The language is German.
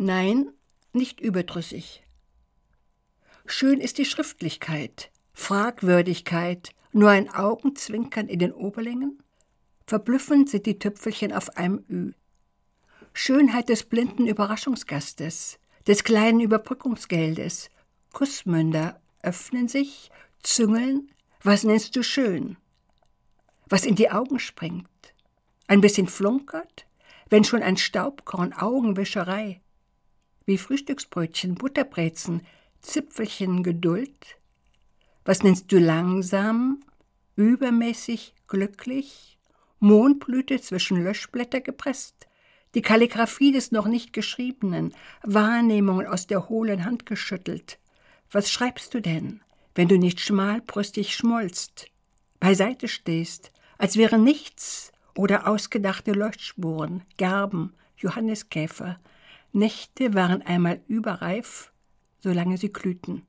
Nein, nicht überdrüssig. Schön ist die Schriftlichkeit, Fragwürdigkeit, nur ein Augenzwinkern in den Oberlängen? Verblüffend sind die Tüpfelchen auf einem Ü. Schönheit des blinden Überraschungsgastes, des kleinen Überbrückungsgeldes. Kussmünder öffnen sich, züngeln. Was nennst du schön? Was in die Augen springt? Ein bisschen flunkert? Wenn schon ein Staubkorn Augenwischerei? Wie Frühstücksbrötchen, Butterbrezen, Zipfelchen Geduld? Was nennst du langsam, übermäßig glücklich? Mondblüte zwischen Löschblätter gepresst? Die Kalligraphie des noch nicht Geschriebenen, Wahrnehmungen aus der hohlen Hand geschüttelt. Was schreibst du denn, wenn du nicht schmalbrüstig schmollst, beiseite stehst, als wäre nichts oder ausgedachte Leuchtspuren, Gerben, Johanniskäfer. Nächte waren einmal überreif, solange sie glühten.